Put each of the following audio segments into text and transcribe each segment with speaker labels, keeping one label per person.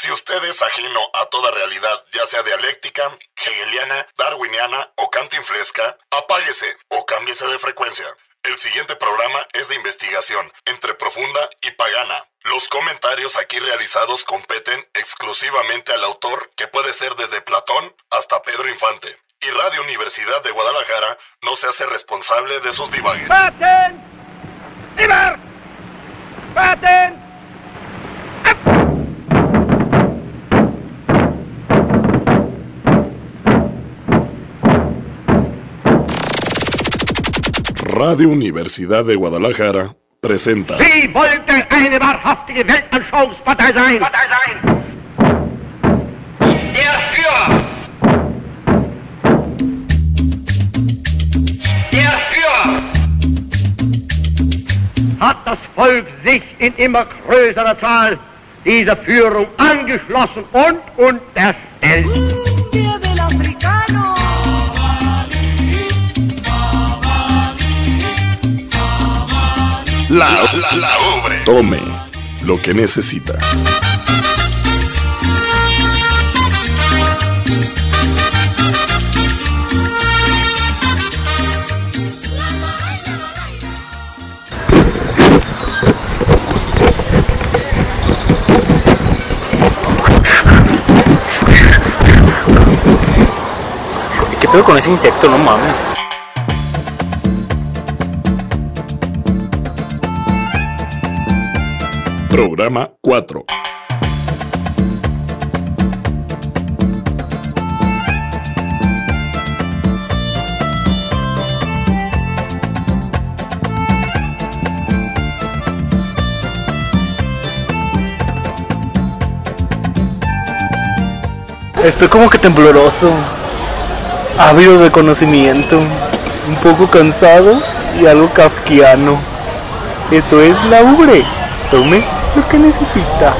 Speaker 1: Si usted es ajeno a toda realidad, ya sea dialéctica, hegeliana, darwiniana o cantinflesca, apáguese o cámbiese de frecuencia. El siguiente programa es de investigación, entre profunda y pagana. Los comentarios aquí realizados competen exclusivamente al autor, que puede ser desde Platón hasta Pedro Infante. Y Radio Universidad de Guadalajara no se hace responsable de sus divagues.
Speaker 2: ¡Paten! ¡Ibar! ¡Paten!
Speaker 1: Radio Universidad de Guadalajara presenta.
Speaker 2: Sie wollte eine wahrhaftige Weltanschauungspartei sein. Der Führer. Der Führer. Hat das Volk sich in immer größerer Zahl dieser Führung angeschlossen und unterstellt.
Speaker 1: Tome lo que necesita.
Speaker 3: ¿Qué pedo con ese insecto? No mames.
Speaker 1: Programa 4.
Speaker 3: Estoy como que tembloroso, ávido de conocimiento, un poco cansado y algo kafkiano. Esto es la ubre. Tome lo que necesita.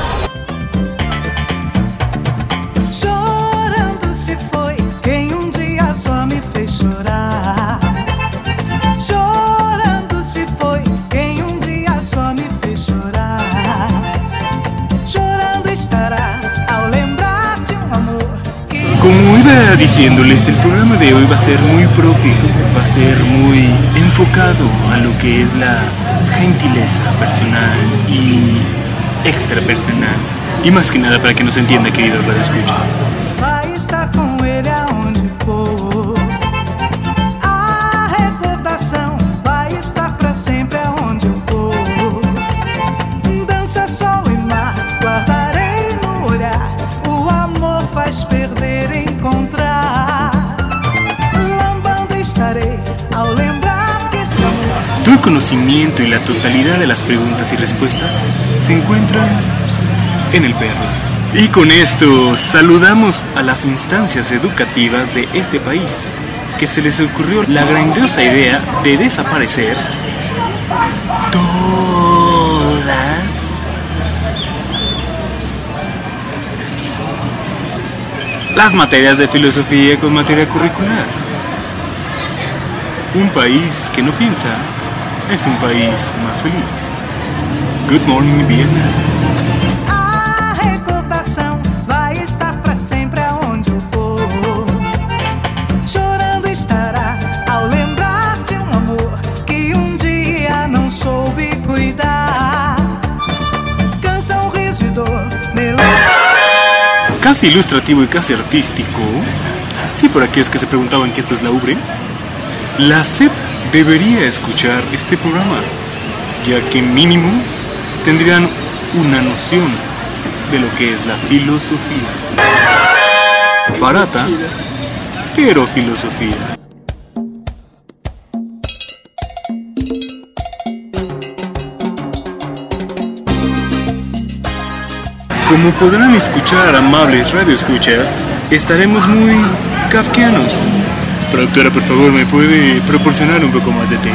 Speaker 4: Chorando se foi quem um dia só me fez chorar. Chorando se foi quem um dia só me fez chorar. Chorando estará ao lembrar de um amor que
Speaker 5: Como iba diciéndoles, el programa de hoy va a ser muy propio, va a ser muy enfocado a lo que es la gentileza personal y extrapersonal. Y más que nada para que nos entienda, queridos Radio Escucha. Conocimiento y la totalidad de las preguntas y respuestas se encuentran en el perro. Y con esto saludamos a las instancias educativas de este país, que se les ocurrió la grandiosa idea de desaparecer todas las materias de filosofía con materia curricular. Un país que no piensa es un país más feliz. Good morning, Vietnam.
Speaker 4: A recordação vai estar pra sempre aonde eu for. Chorando estará ao lembrar de um amor que um dia não soube cuidar. Cansa um riso e dor, melodia.
Speaker 5: Casi ilustrativo y casi artístico. Sí, por aquellos que se preguntaban que esto es la ubre. La SEP debería escuchar este programa, ya que mínimo tendrían una noción de lo que es la filosofía. Barata, pero filosofía. Como podrán escuchar, amables radioescuchas, estaremos muy kafkianos. Productora, por favor, ¿me puede proporcionar un poco más de té?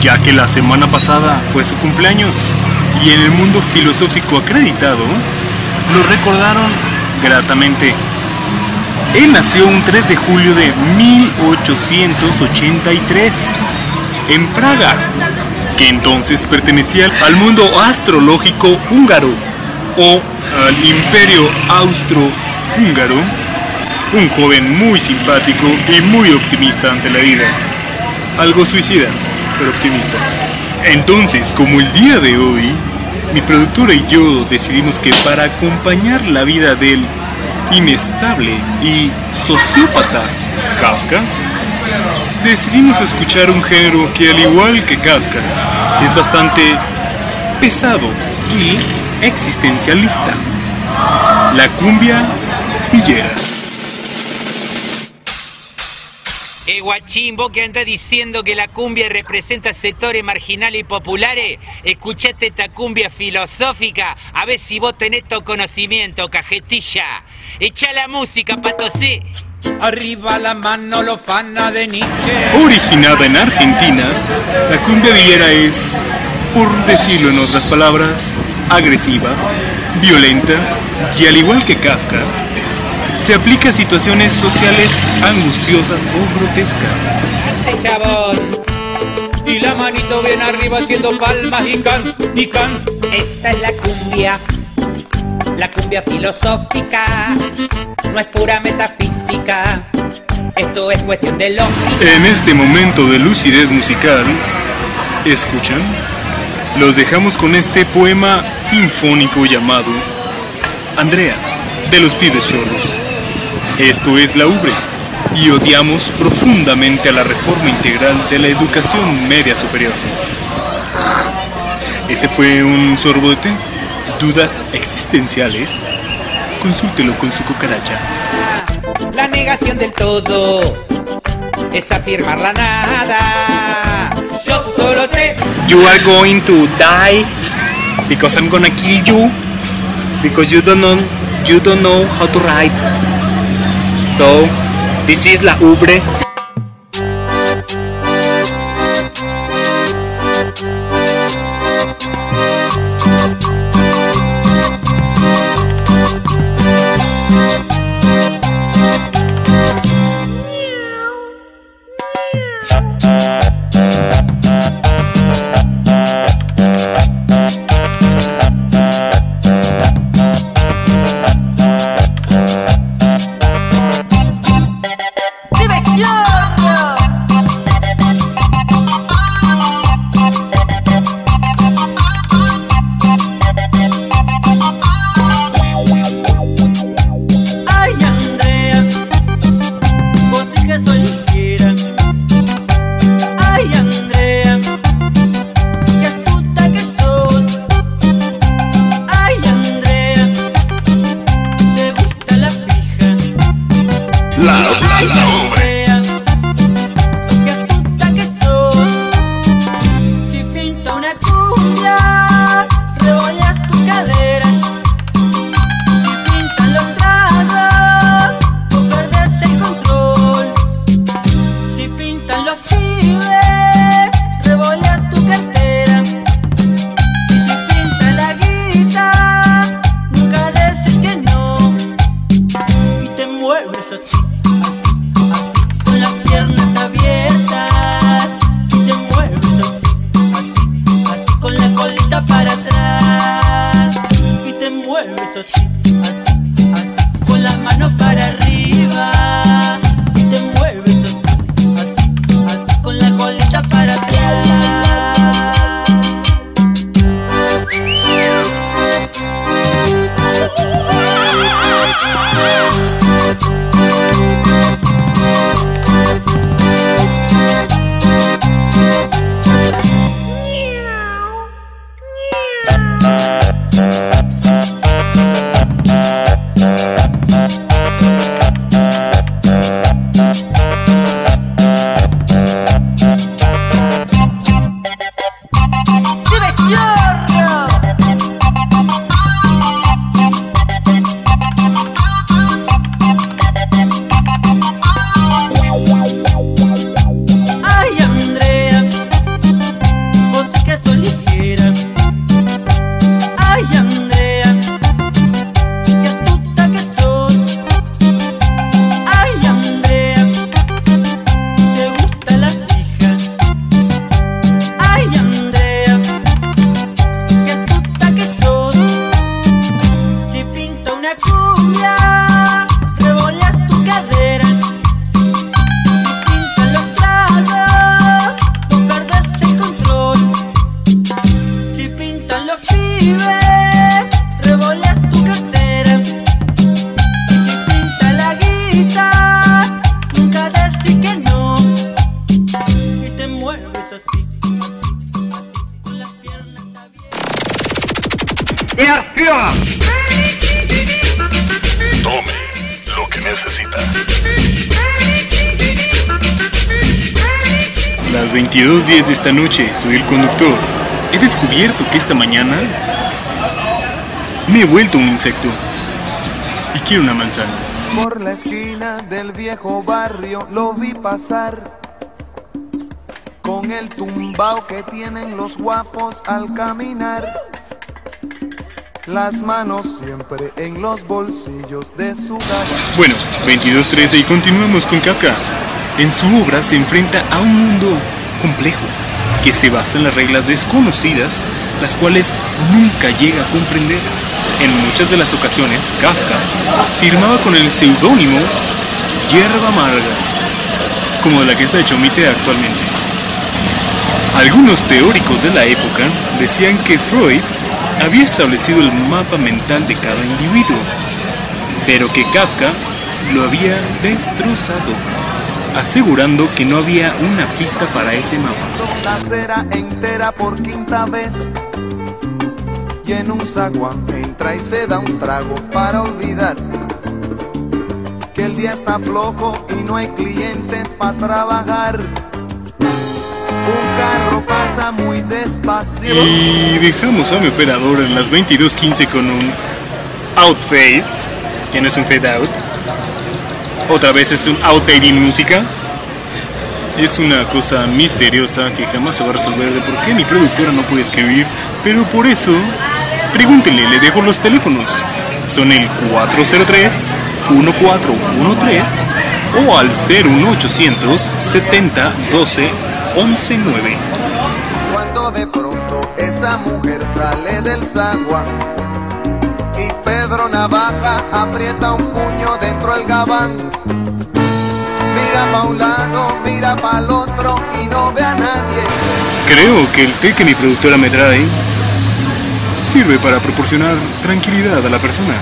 Speaker 5: Ya que la semana pasada fue su cumpleaños y en el mundo filosófico acreditado, lo recordaron gratamente Él nació un 3 de julio de 1883 en Praga, que entonces pertenecía al mundo astrológico húngaro o al imperio austro-húngaro. Un joven muy simpático y muy optimista ante la vida. Algo suicida, pero optimista. Entonces, como el día de hoy, mi productora y yo decidimos que para acompañar la vida del inestable y sociópata Kafka, decidimos escuchar un género que al igual que Kafka es bastante pesado y existencialista, la cumbia villera.
Speaker 6: Eh, guachín, vos que andás diciendo que la cumbia representa sectores marginales y populares, escuchate esta cumbia filosófica, a ver si vos tenés tu conocimiento, cajetilla. Echa la música, patosé.
Speaker 7: Arriba la mano, lo fana de Nietzsche.
Speaker 5: Originada en Argentina, la cumbia villera es, por decirlo en otras palabras, agresiva, violenta y al igual que Kafka, se aplica a situaciones sociales angustiosas o grotescas.
Speaker 7: Chabón. Y la manito bien arriba haciendo palmas y can, y can. Esta es la cumbia. La cumbia filosófica. No es pura metafísica. Esto es cuestión de lógica.
Speaker 5: En este momento de lucidez musical, ¿escuchan? Los dejamos con este poema sinfónico llamado Andrea, de los pibes chorros. Esto es la ubre y odiamos profundamente a la reforma integral de la educación media superior. Ese fue un sorbo de té. ¿Dudas existenciales? Consúltelo con su cucaracha.
Speaker 7: La negación del todo es afirmar la nada. Yo solo sé.
Speaker 3: You are going to die because I'm gonna kill you because you don't know you don't know how to ride. So this is la ubre.
Speaker 8: Tome lo que
Speaker 1: necesita.
Speaker 5: Las 22.10 de esta noche, soy el conductor. He descubierto que esta mañana me he vuelto un insecto y quiero una manzana.
Speaker 9: Por la esquina del viejo barrio lo vi pasar con el tumbao que tienen los guapos al caminar. Las manos siempre en los bolsillos de su gabán.
Speaker 5: Bueno, 22.13 y continuamos con Kafka. En su obra se enfrenta a un mundo complejo que se basa en las reglas desconocidas, las cuales nunca llega a comprender. En muchas de las ocasiones, Kafka firmaba con el seudónimo Hierba Amarga, como la que está hecho Mite actualmente. Algunos teóricos de la época decían que Freud había establecido el mapa mental de cada individuo, pero que Kafka lo había destrozado, asegurando que no había una pista para ese mapa.
Speaker 9: La acera entera por quinta vez. Y en un zaguán entra y se da un trago para olvidar que el día está flojo y no hay clientes para trabajar. Un carro muy despacio.
Speaker 5: Y dejamos a mi operador en las 22.15 con un out fade, que no es un fade out. Otra vez es un out fade in música. Es una cosa misteriosa que jamás se va a resolver de por qué mi productora no puede escribir, pero por eso pregúntenle, le dejo los teléfonos. Son el 403 1413 o al 01800 70 12 11 9.
Speaker 9: Cuando de pronto esa mujer sale del zaguán y Pedro Navaja aprieta un puño dentro del gabán. Mira pa' un lado, mira pa' el otro y no ve a nadie.
Speaker 5: Creo que el té que mi productora me sirve para proporcionar tranquilidad a la persona.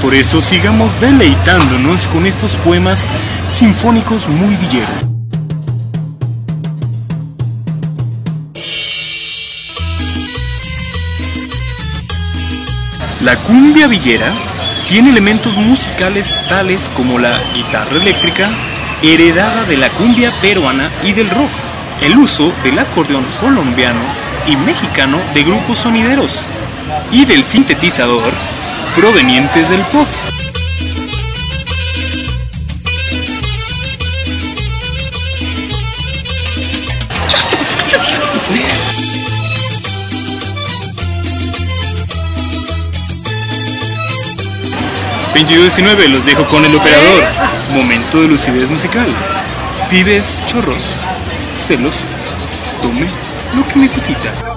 Speaker 5: Por eso sigamos deleitándonos con estos poemas sinfónicos muy villeros. La cumbia villera tiene elementos musicales tales como la guitarra eléctrica, heredada de la cumbia peruana y del rock, el uso del acordeón colombiano y mexicano de grupos sonideros, y del sintetizador provenientes del pop. ...22.19 los dejo con el operador... ...momento de lucidez musical... ...pibes chorros... ...celos... ...tome lo que necesita...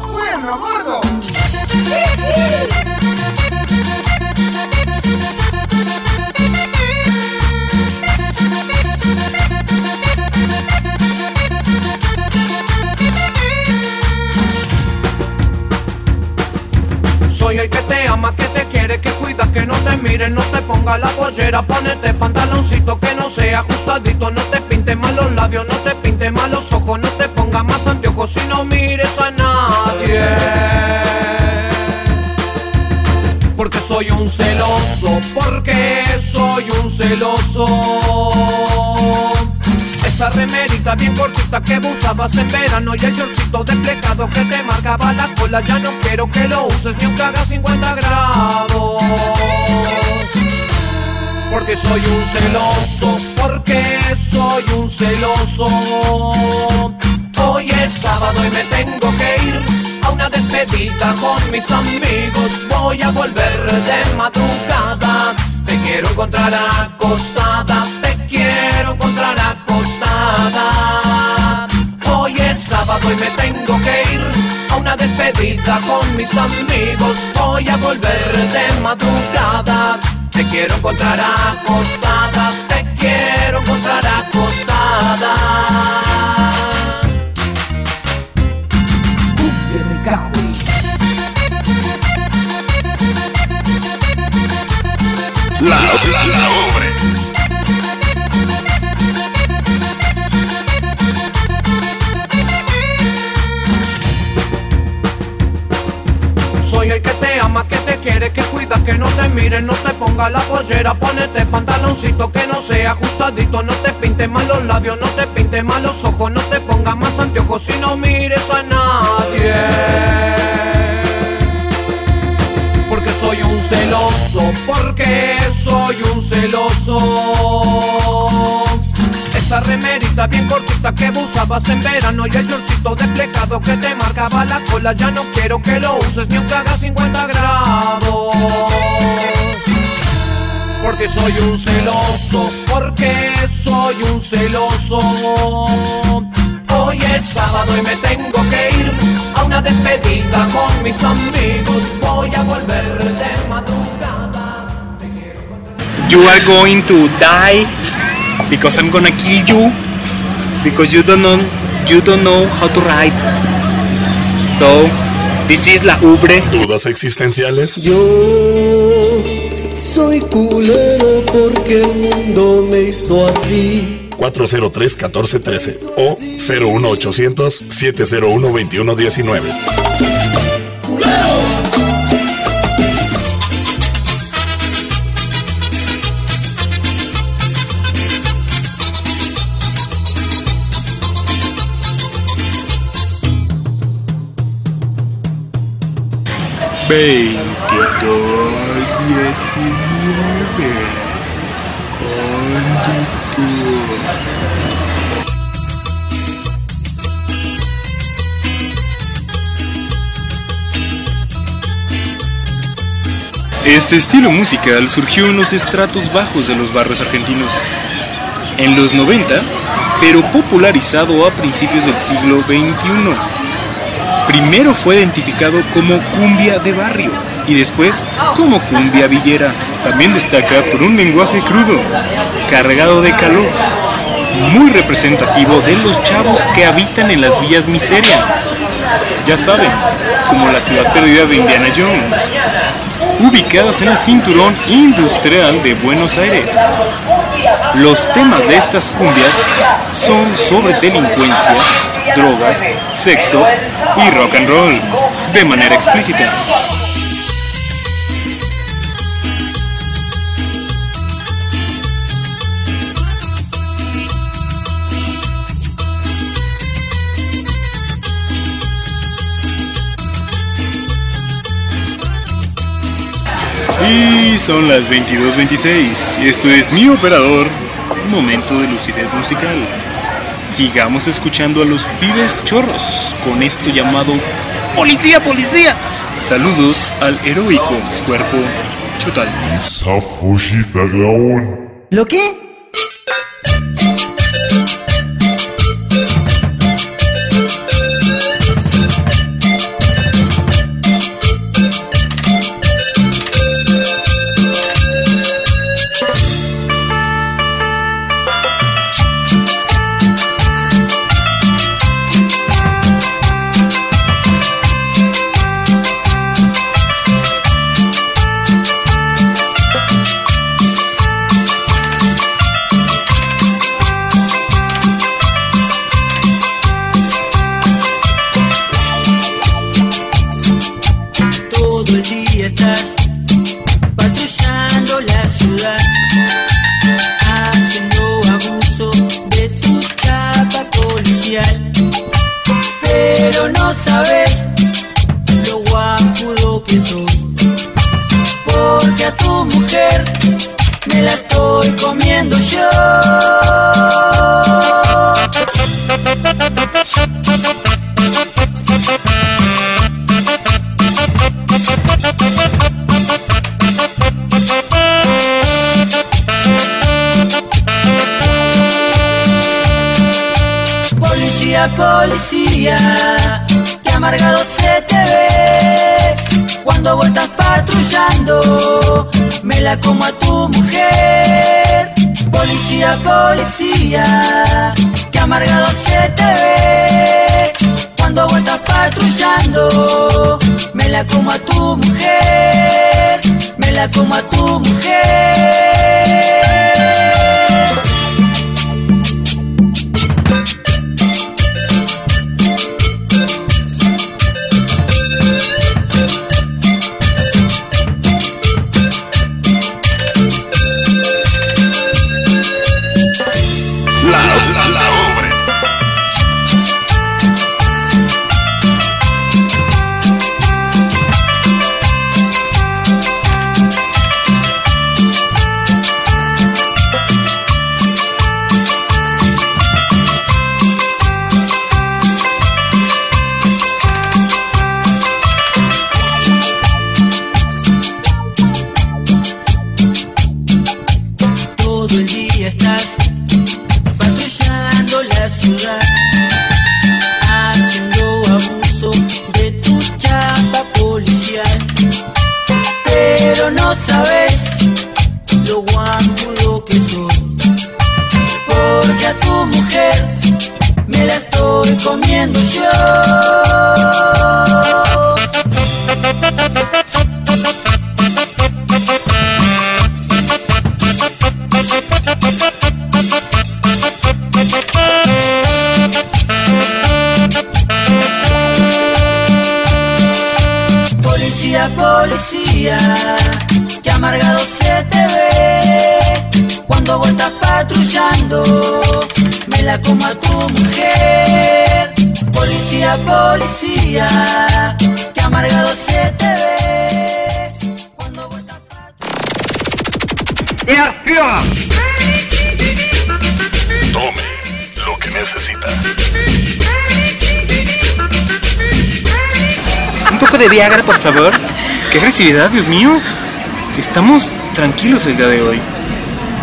Speaker 10: que no te ponga la pollera, ponete pantaloncito que no sea ajustadito, no te pinte mal los labios, no te pinte mal los ojos, no te ponga más anteojos y no mires a nadie. Porque soy un celoso, porque soy un celoso. Bien cortita que usabas en verano y el shortcito desplegado que te marcaba la cola. Ya no quiero que lo uses ni aunque haga 50 grados. Porque soy un celoso, porque soy un celoso. Hoy es sábado y me tengo que ir a una despedida con mis amigos. Voy a volver de madrugada. Te quiero encontrar acostada Te quiero encontrar acostada Hoy es sábado y me tengo que ir a una despedida con mis amigos. Voy a volver de madrugada. Te quiero encontrar acostada Te quiero encontrar acostada
Speaker 1: la
Speaker 10: pollera, ponete pantaloncito que no sea ajustadito, no te pintes mal los labios, no te pintes mal los ojos, no te pongas más anteojos y no mires a nadie. Porque soy un celoso, porque soy un celoso. Esa remerita bien cortita que usabas en verano y el shortcito desplegado que te marcaba la cola Ya no quiero que lo uses ni aunque haga 50 grados Porque soy un celoso, porque soy un celoso Hoy es sábado y me tengo que ir a una despedida con mis amigos Voy a volver de madrugada
Speaker 11: You are going to die because I'm gonna kill you because you don't know you don't know how to ride. So this is la ubre.
Speaker 1: ¿Dudas existenciales?
Speaker 12: Yo soy culero porque el mundo me hizo así.
Speaker 1: 403-1413 o 01800-701-2119.
Speaker 5: Veintidós, Este estilo musical surgió en los estratos bajos de los barrios argentinos. En los 90, pero popularizado a principios del siglo XXI. Primero fue identificado como cumbia de barrio y después como cumbia villera. También destaca por un lenguaje crudo, cargado de calor, muy representativo de los chavos que habitan en las villas miseria. Ya saben, como la ciudad perdida de Indiana Jones, ubicadas en el cinturón industrial de Buenos Aires. Los temas de estas cumbias son sobre delincuencia, drogas, sexo y rock and roll, de manera explícita. Son las 22.26 y esto es mi operador, momento de lucidez musical. Sigamos escuchando a los pibes chorros con esto llamado ¡Policía, policía! Saludos al heroico cuerpo total.
Speaker 3: ¿Lo qué?
Speaker 13: Cuando vos estás patrullando. Me la como a tu mujer. Policía, policía, que amargado se te ve cuando vos estás patrullando. Me la como a tu mujer, me la como a tu mujer.
Speaker 8: Policía, que amargado se te ve cuando
Speaker 2: Der Führer!
Speaker 1: Tome lo que necesita.
Speaker 5: Un poco de Viagra, por favor. ¡Qué agresividad, Dios mío! Estamos tranquilos el día de hoy.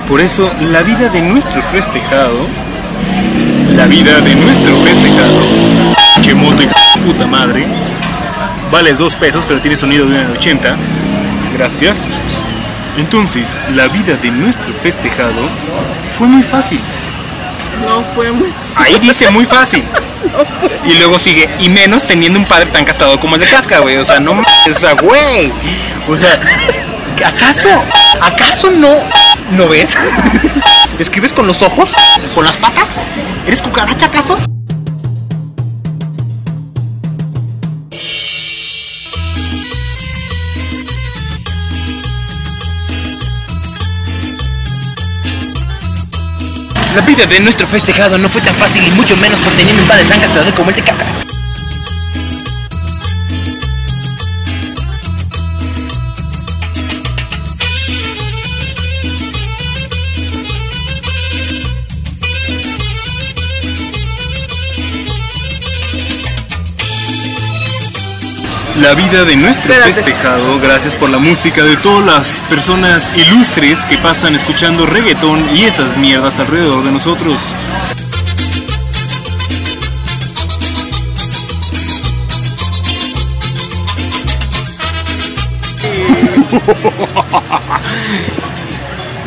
Speaker 5: Por eso, la vida de nuestro festejado. La vida de nuestro festejado. Che moto, de puta madre. Vales dos pesos, pero tiene sonido de 1,80. Gracias. Entonces, la vida de nuestro festejado fue muy fácil.
Speaker 14: No fue muy.
Speaker 5: Ahí dice muy fácil. Y luego sigue, y menos teniendo un padre tan castrado como el de Kafka, güey. O sea, no mames, o sea, güey. O sea, ¿acaso, acaso no, no ves? ¿Escribes con los ojos? ¿Con las patas? ¿Eres cucaracha, acaso? La vida de nuestro festejado no fue tan fácil y mucho menos pues teniendo un padre tan castrado como el de Kafka. La vida de nuestro festejado, gracias por la música de todas las personas ilustres que pasan escuchando reggaetón y esas mierdas alrededor de nosotros.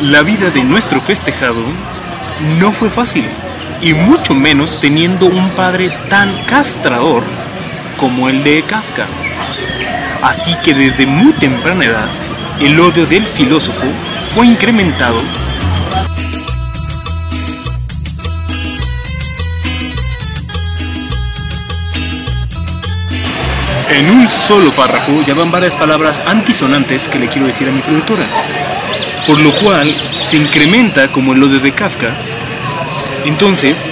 Speaker 5: La vida de nuestro festejado no fue fácil, y mucho menos teniendo un padre tan castrador como el de Kafka. Así que desde muy temprana edad, el odio del filósofo fue incrementado En un solo párrafo ya van varias palabras antisonantes que le quiero decir a mi productora. Por lo cual se incrementa como el odio de Kafka. Entonces,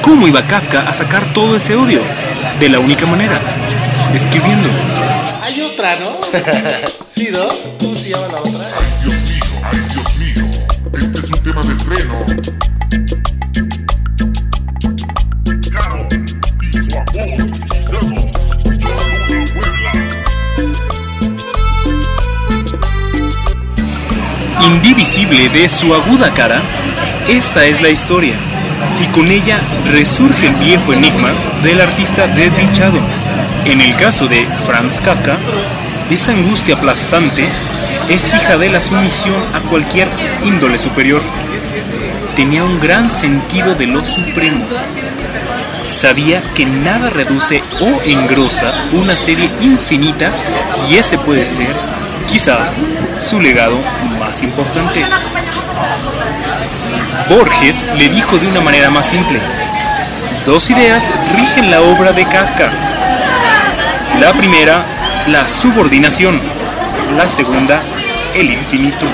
Speaker 5: ¿cómo iba Kafka a sacar todo ese odio? De la única manera, escribiendo.
Speaker 15: Hay otra, ¿no? sí, ¿no? ¿Cómo se llama la otra?
Speaker 1: Dios mío, ay Dios mío. Este es un tema de estreno. Y su amor.
Speaker 5: Indivisible de su aguda cara, esta es la historia. Y con ella resurge el viejo enigma del artista desdichado. En el caso de Franz Kafka, esa angustia aplastante es hija de la sumisión a cualquier índole superior. Tenía un gran sentido de lo supremo. Sabía que nada reduce o engrosa una serie infinita y ese puede ser, quizá, su legado más importante. Borges le dijo de una manera más simple, dos ideas rigen la obra de Kafka. La primera, la subordinación. La segunda, el infinito.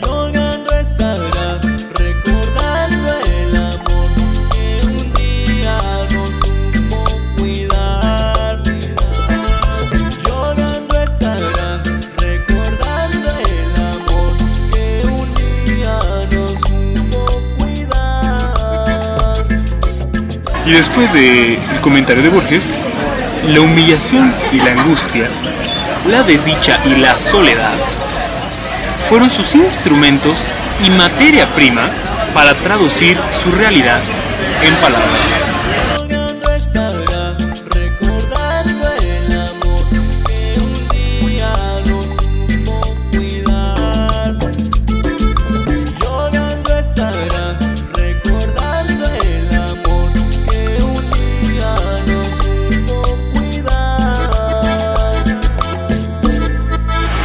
Speaker 8: Llorando estará, recordando el amor que un día no supo cuidar. Llorando estará, recordando el amor que un día no supo cuidar.
Speaker 5: Y después del comentario de Borges, la humillación y la angustia, la desdicha y la soledad fueron sus instrumentos y materia prima para traducir su realidad en palabras.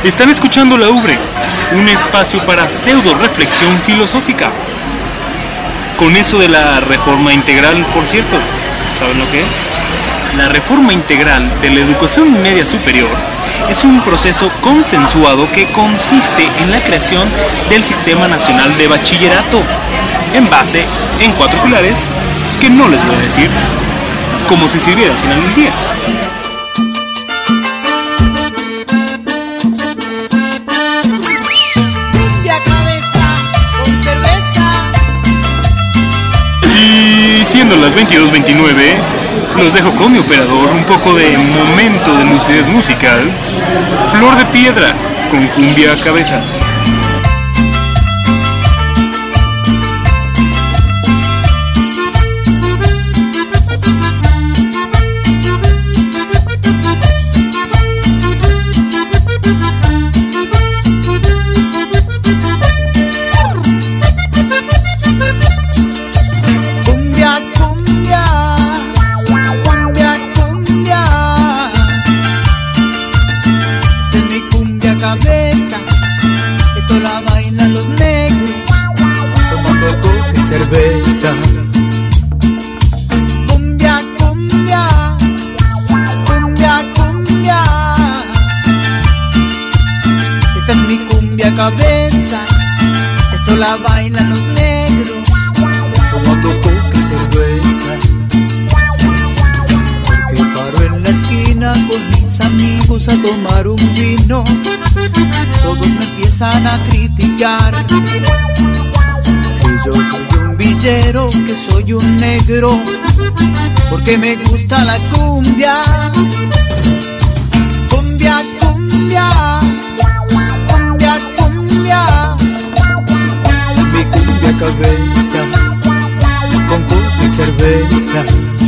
Speaker 5: Están escuchando La Ubre, un espacio para pseudo reflexión filosófica. Con eso de la reforma integral, por cierto, ¿saben lo que es? La reforma integral de la educación media superior es un proceso consensuado que consiste en la creación del Sistema Nacional de Bachillerato, en base en cuatro pilares que no les voy a decir, como si sirviera al final del día. Siendo las 22.29, los dejo con mi operador un poco de momento de lucidez musical. Flor de piedra con cumbia cabeza.
Speaker 16: Que yo soy un villero, que soy un negro. Porque me gusta la cumbia. Cumbia, cumbia. Cumbia, cumbia. Mi cumbia cabeza con coca y cerveza.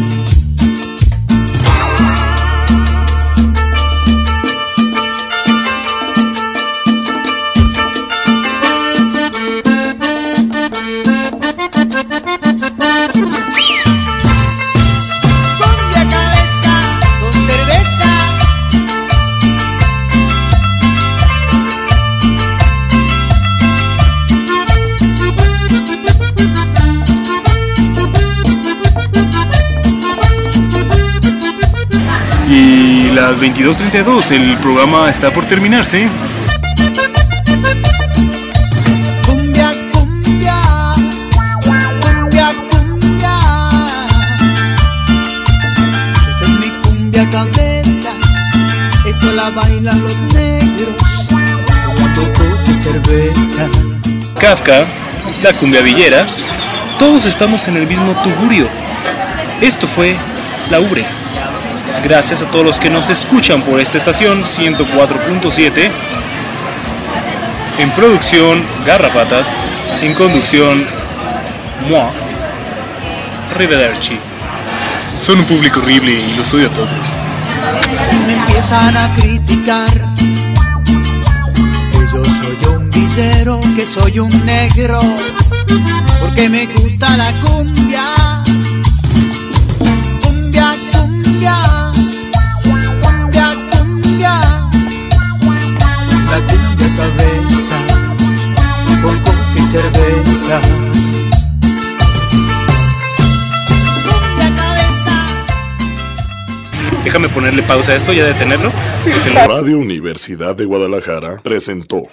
Speaker 5: 22.32, el programa está por terminarse.
Speaker 16: Cumbia, cumbia, cumbia, cumbia. Esta es mi cumbia cabeza. Esto la bailan los negros. Cerveza.
Speaker 5: Kafka, la cumbia villera, todos estamos en el mismo tugurio. Esto fue La Ubre. Gracias a todos los que nos escuchan por esta estación 104.7. En producción, Garrapatas. En conducción, Moi. Arrivederci. Son un público horrible y los odio a todos.
Speaker 16: me empiezan a criticar que yo soy un villero, que soy un negro, porque me gusta la. Cumbia, cerveza.
Speaker 5: Déjame ponerle pausa a esto, ya detenerlo.
Speaker 1: Radio Universidad de Guadalajara presentó